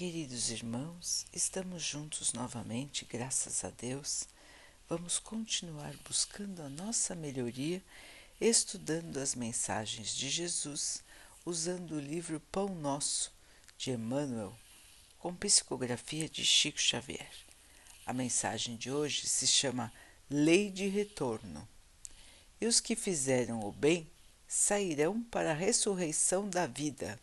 Queridos irmãos, estamos juntos novamente, graças a Deus. Vamos continuar buscando a nossa melhoria, estudando as mensagens de Jesus, usando o livro Pão Nosso, de Emmanuel, com psicografia de Chico Xavier. A mensagem de hoje se chama Lei de Retorno. E os que fizeram o bem sairão para a ressurreição da vida,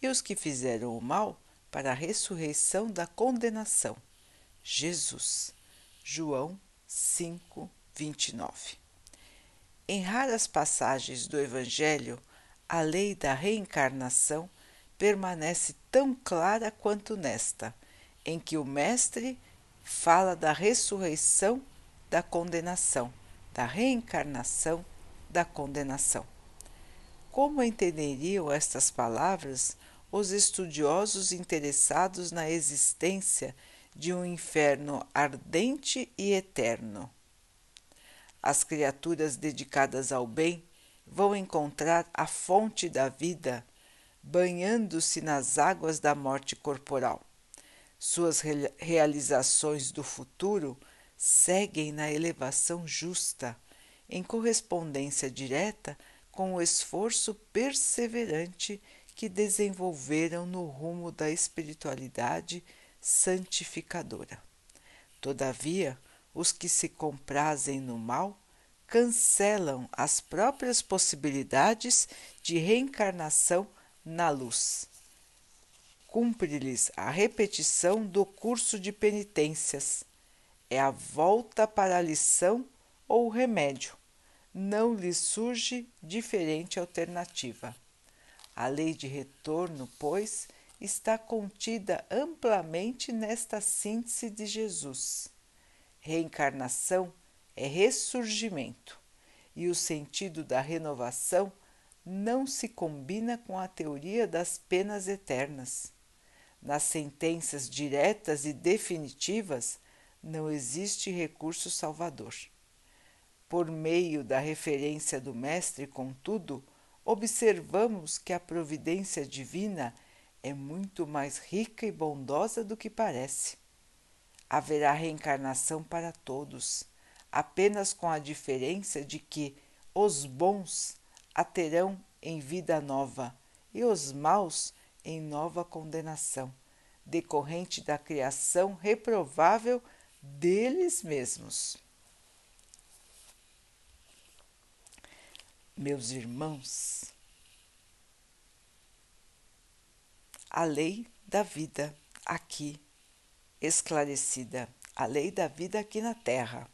e os que fizeram o mal para a ressurreição da condenação. Jesus. João 5, 29. Em raras passagens do Evangelho, a lei da reencarnação permanece tão clara quanto nesta, em que o Mestre fala da ressurreição da condenação, da reencarnação da condenação. Como entenderiam estas palavras os estudiosos interessados na existência de um inferno ardente e eterno. As criaturas dedicadas ao bem vão encontrar a fonte da vida banhando-se nas águas da morte corporal. Suas realizações do futuro seguem na elevação justa, em correspondência direta com o esforço perseverante que desenvolveram no rumo da espiritualidade santificadora. Todavia, os que se comprazem no mal cancelam as próprias possibilidades de reencarnação na luz. Cumpre-lhes a repetição do curso de penitências. É a volta para a lição ou o remédio. Não lhes surge diferente alternativa. A lei de retorno, pois, está contida amplamente nesta síntese de Jesus. Reencarnação é ressurgimento, e o sentido da renovação não se combina com a teoria das penas eternas. Nas sentenças diretas e definitivas não existe recurso salvador. Por meio da referência do Mestre, contudo, observamos que a providência divina é muito mais rica e bondosa do que parece. Haverá reencarnação para todos, apenas com a diferença de que os bons a terão em vida nova e os maus em nova condenação, decorrente da criação reprovável deles mesmos. Meus irmãos, a lei da vida aqui esclarecida, a lei da vida aqui na Terra,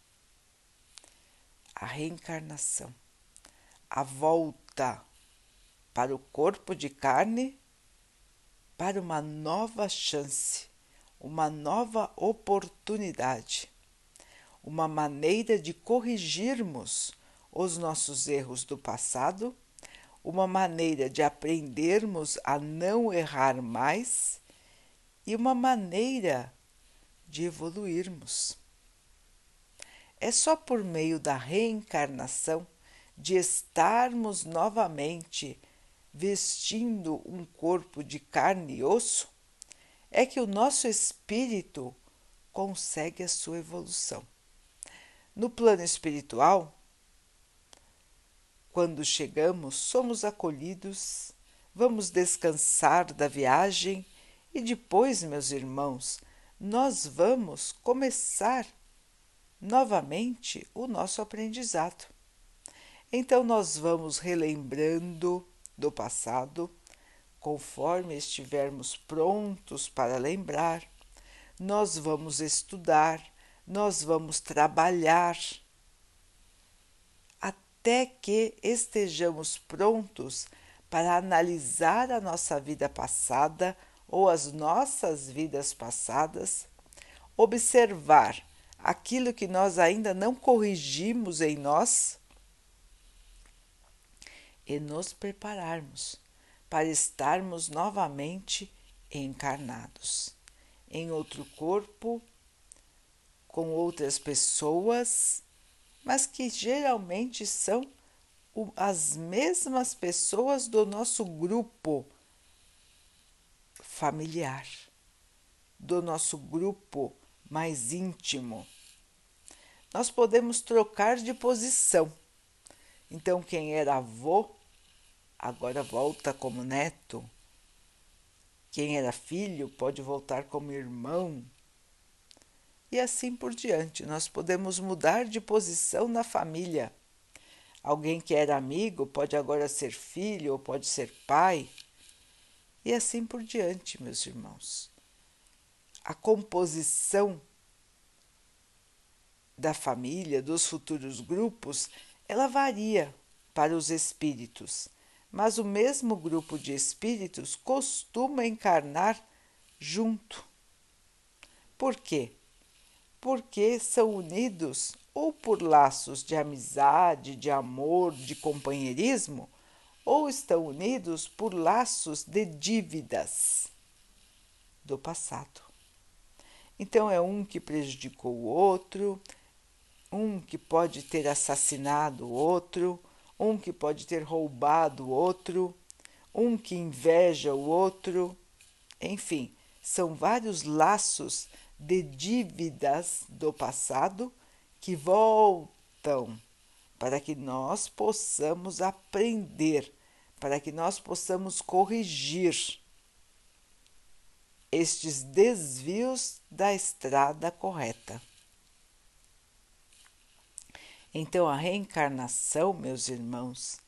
a reencarnação, a volta para o corpo de carne para uma nova chance, uma nova oportunidade, uma maneira de corrigirmos os nossos erros do passado, uma maneira de aprendermos a não errar mais e uma maneira de evoluirmos. É só por meio da reencarnação, de estarmos novamente vestindo um corpo de carne e osso, é que o nosso espírito consegue a sua evolução. No plano espiritual, quando chegamos, somos acolhidos, vamos descansar da viagem. E depois, meus irmãos, nós vamos começar novamente o nosso aprendizado. Então, nós vamos relembrando do passado, conforme estivermos prontos para lembrar, nós vamos estudar, nós vamos trabalhar até que estejamos prontos para analisar a nossa vida passada ou as nossas vidas passadas, observar aquilo que nós ainda não corrigimos em nós e nos prepararmos para estarmos novamente encarnados em outro corpo, com outras pessoas mas que geralmente são as mesmas pessoas do nosso grupo familiar. do nosso grupo mais íntimo. Nós podemos trocar de posição. Então, quem era avô, agora volta como neto. Quem era filho pode voltar como irmão. E assim por diante, nós podemos mudar de posição na família. Alguém que era amigo pode agora ser filho ou pode ser pai. E assim por diante, meus irmãos. A composição da família, dos futuros grupos, ela varia para os espíritos, mas o mesmo grupo de espíritos costuma encarnar junto. Por quê? Porque são unidos ou por laços de amizade, de amor, de companheirismo, ou estão unidos por laços de dívidas do passado. Então é um que prejudicou o outro, um que pode ter assassinado o outro, um que pode ter roubado o outro, um que inveja o outro, enfim, são vários laços de dívidas do passado que voltam para que nós possamos aprender, para que nós possamos corrigir estes desvios da estrada correta. Então, a reencarnação, meus irmãos,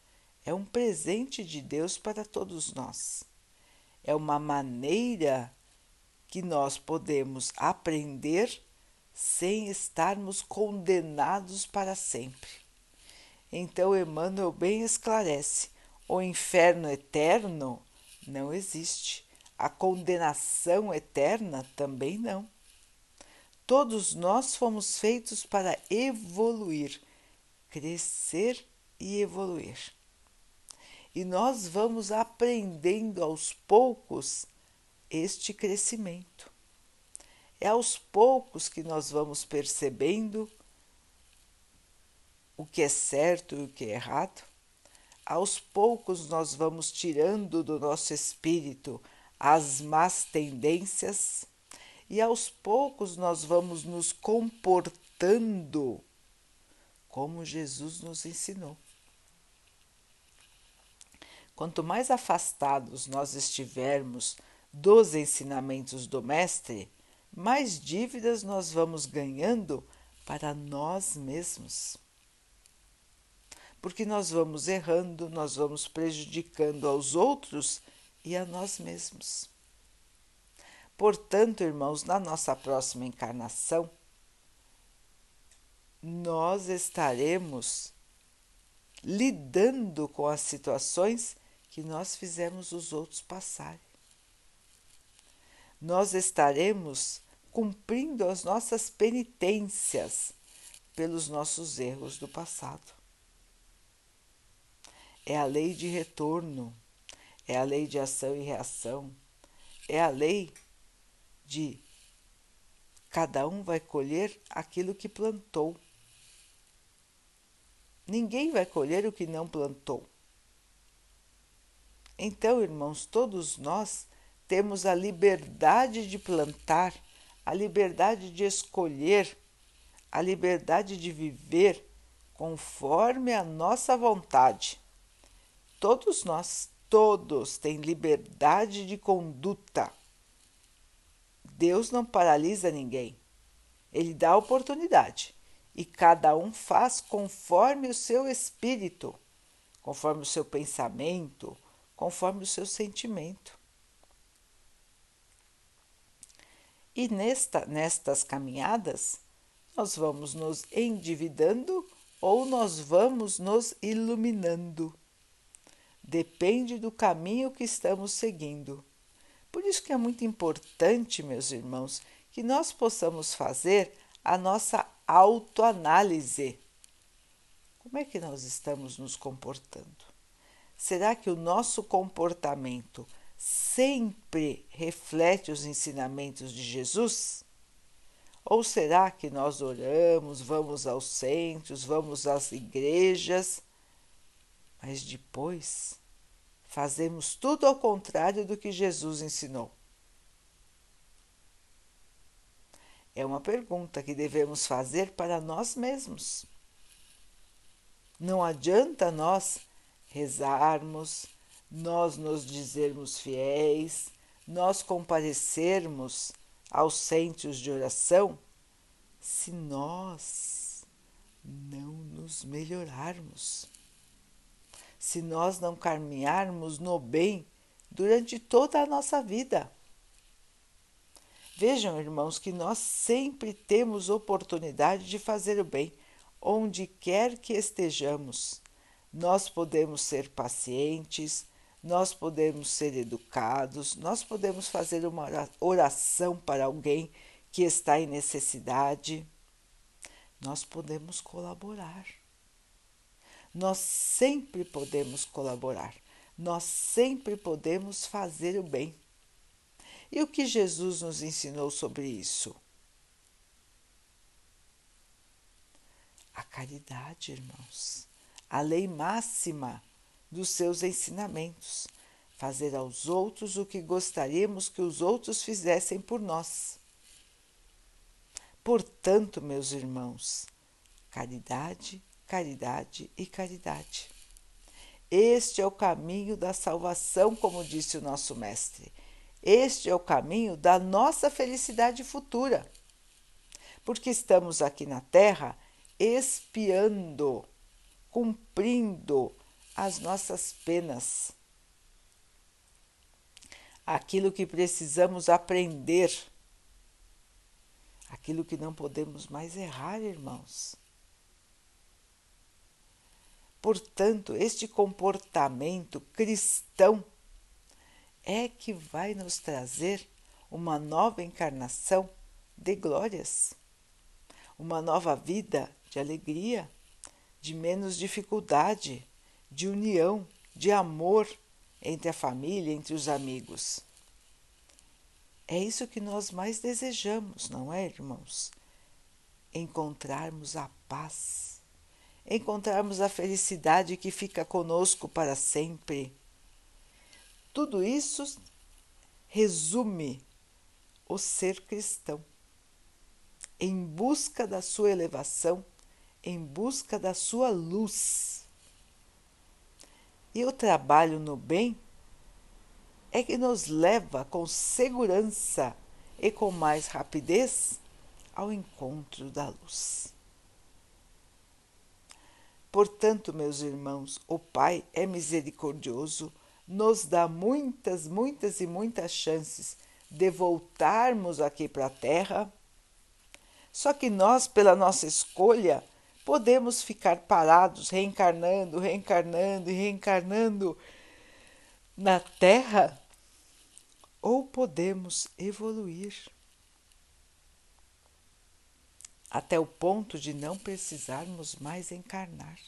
é um presente de Deus para todos nós. É uma maneira que nós podemos aprender sem estarmos condenados para sempre. Então, Emmanuel bem esclarece: o inferno eterno não existe, a condenação eterna também não. Todos nós fomos feitos para evoluir, crescer e evoluir. E nós vamos aprendendo aos poucos este crescimento. É aos poucos que nós vamos percebendo o que é certo e o que é errado. Aos poucos nós vamos tirando do nosso espírito as más tendências e aos poucos nós vamos nos comportando como Jesus nos ensinou. Quanto mais afastados nós estivermos dos ensinamentos do Mestre, mais dívidas nós vamos ganhando para nós mesmos. Porque nós vamos errando, nós vamos prejudicando aos outros e a nós mesmos. Portanto, irmãos, na nossa próxima encarnação, nós estaremos lidando com as situações que nós fizemos os outros passarem nós estaremos cumprindo as nossas penitências pelos nossos erros do passado. É a lei de retorno, é a lei de ação e reação, é a lei de cada um vai colher aquilo que plantou. Ninguém vai colher o que não plantou. Então, irmãos, todos nós temos a liberdade de plantar, a liberdade de escolher, a liberdade de viver conforme a nossa vontade. Todos nós, todos têm liberdade de conduta. Deus não paralisa ninguém. Ele dá oportunidade e cada um faz conforme o seu espírito, conforme o seu pensamento, conforme o seu sentimento. E nesta, nestas caminhadas, nós vamos nos endividando ou nós vamos nos iluminando. Depende do caminho que estamos seguindo. Por isso que é muito importante, meus irmãos, que nós possamos fazer a nossa autoanálise. Como é que nós estamos nos comportando? Será que o nosso comportamento sempre reflete os ensinamentos de Jesus? Ou será que nós oramos, vamos aos centros, vamos às igrejas, mas depois fazemos tudo ao contrário do que Jesus ensinou? É uma pergunta que devemos fazer para nós mesmos. Não adianta nós rezarmos, nós nos dizermos fiéis, nós comparecermos aos centros de oração se nós não nos melhorarmos, se nós não caminharmos no bem durante toda a nossa vida. Vejam, irmãos, que nós sempre temos oportunidade de fazer o bem, onde quer que estejamos. Nós podemos ser pacientes, nós podemos ser educados, nós podemos fazer uma oração para alguém que está em necessidade. Nós podemos colaborar. Nós sempre podemos colaborar. Nós sempre podemos fazer o bem. E o que Jesus nos ensinou sobre isso? A caridade, irmãos. A lei máxima dos seus ensinamentos. Fazer aos outros o que gostaríamos que os outros fizessem por nós. Portanto, meus irmãos, caridade, caridade e caridade. Este é o caminho da salvação, como disse o nosso Mestre. Este é o caminho da nossa felicidade futura. Porque estamos aqui na Terra espiando, cumprindo as nossas penas. Aquilo que precisamos aprender aquilo que não podemos mais errar, irmãos. Portanto, este comportamento cristão é que vai nos trazer uma nova encarnação de glórias, uma nova vida de alegria, de menos dificuldade, de união, de amor entre a família, entre os amigos. É isso que nós mais desejamos, não é, irmãos? Encontrarmos a paz, encontrarmos a felicidade que fica conosco para sempre. Tudo isso resume o ser cristão, em busca da sua elevação, em busca da sua luz. E o trabalho no bem é que nos leva com segurança e com mais rapidez ao encontro da luz. Portanto, meus irmãos, o Pai é misericordioso, nos dá muitas, muitas e muitas chances de voltarmos aqui para a Terra. Só que nós, pela nossa escolha, podemos ficar parados, reencarnando, reencarnando e reencarnando na Terra ou podemos evoluir até o ponto de não precisarmos mais encarnar.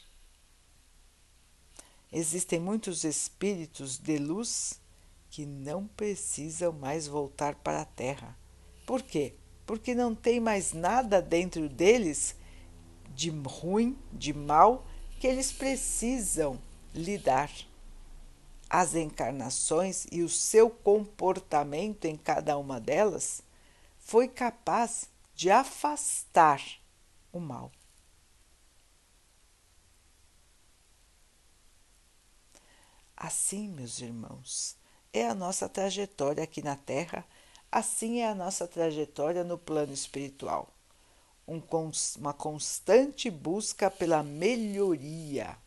Existem muitos espíritos de luz que não precisam mais voltar para a Terra. Por quê? Porque não tem mais nada dentro deles de ruim, de mal, que eles precisam lidar as encarnações e o seu comportamento em cada uma delas, foi capaz de afastar o mal. Assim, meus irmãos, é a nossa trajetória aqui na Terra, assim é a nossa trajetória no plano espiritual. Um, uma constante busca pela melhoria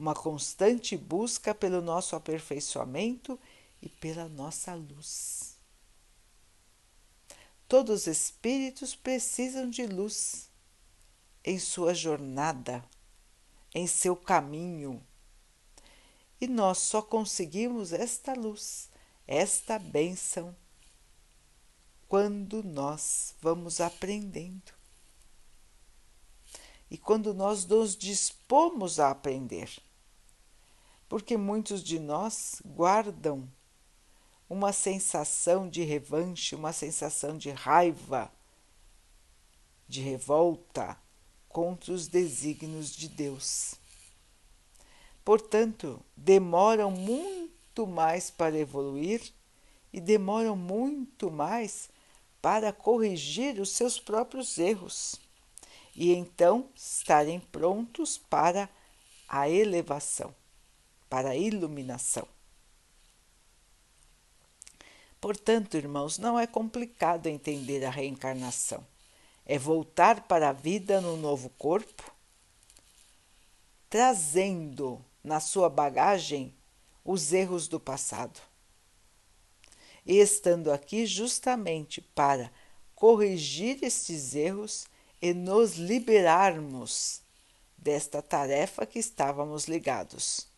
uma constante busca pelo nosso aperfeiçoamento e pela nossa luz. Todos os espíritos precisam de luz em sua jornada, em seu caminho. E nós só conseguimos esta luz, esta bênção, quando nós vamos aprendendo. E quando nós nos dispomos a aprender porque muitos de nós guardam uma sensação de revanche, uma sensação de raiva, de revolta contra os desígnios de Deus. Portanto, demoram muito mais para evoluir e demoram muito mais para corrigir os seus próprios erros e então estarem prontos para a elevação, para a iluminação. Portanto, irmãos, não é complicado entender a reencarnação. É voltar para a vida no novo corpo, trazendo na sua bagagem os erros do passado. E estando aqui justamente para corrigir estes erros e nos liberarmos desta tarefa que estávamos ligados.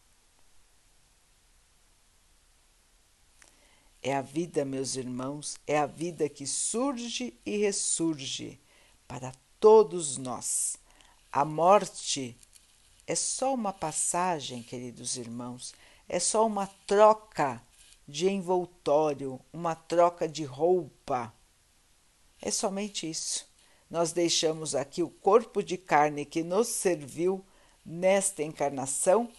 É a vida, meus irmãos, é a vida que surge e ressurge para todos nós. A morte é só uma passagem, queridos irmãos, é só uma troca de envoltório, uma troca de roupa. É somente isso. Nós deixamos aqui o corpo de carne que nos serviu nesta encarnação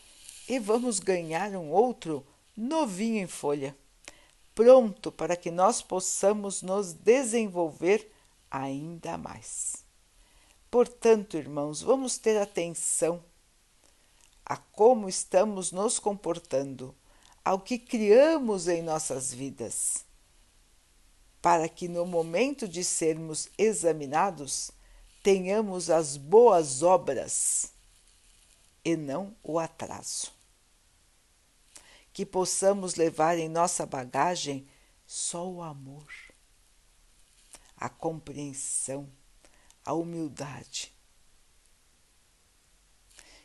e vamos ganhar um outro novinho em folha pronto para que nós possamos nos desenvolver ainda mais. Portanto, irmãos, vamos ter atenção a como estamos nos comportando, ao que criamos em nossas vidas, para que no momento de sermos examinados tenhamos as boas obras e não o atraso que possamos levar em nossa bagagem só o amor, a compreensão, a humildade.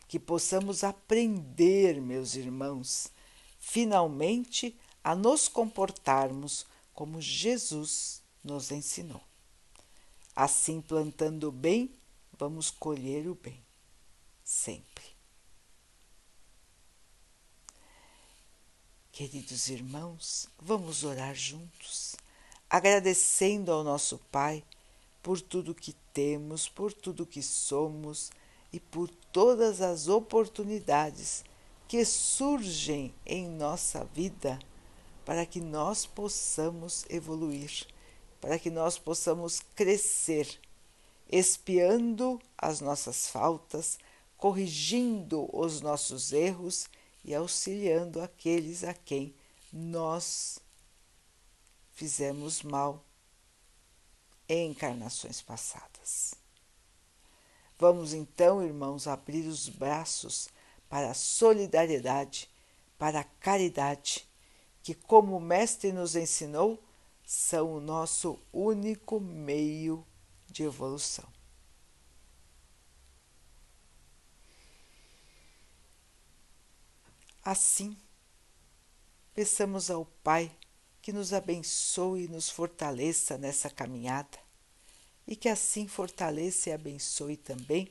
Que possamos aprender, meus irmãos, finalmente a nos comportarmos como Jesus nos ensinou. Assim, plantando o bem, vamos colher o bem, sempre. Queridos irmãos, vamos orar juntos, agradecendo ao nosso Pai por tudo que temos, por tudo que somos e por todas as oportunidades que surgem em nossa vida para que nós possamos evoluir, para que nós possamos crescer, espiando as nossas faltas, corrigindo os nossos erros e auxiliando aqueles a quem nós fizemos mal em encarnações passadas. Vamos então, irmãos, abrir os braços para a solidariedade, para a caridade, que, como o Mestre nos ensinou, são o nosso único meio de evolução. Assim, peçamos ao Pai que nos abençoe e nos fortaleça nessa caminhada e que assim fortaleça e abençoe também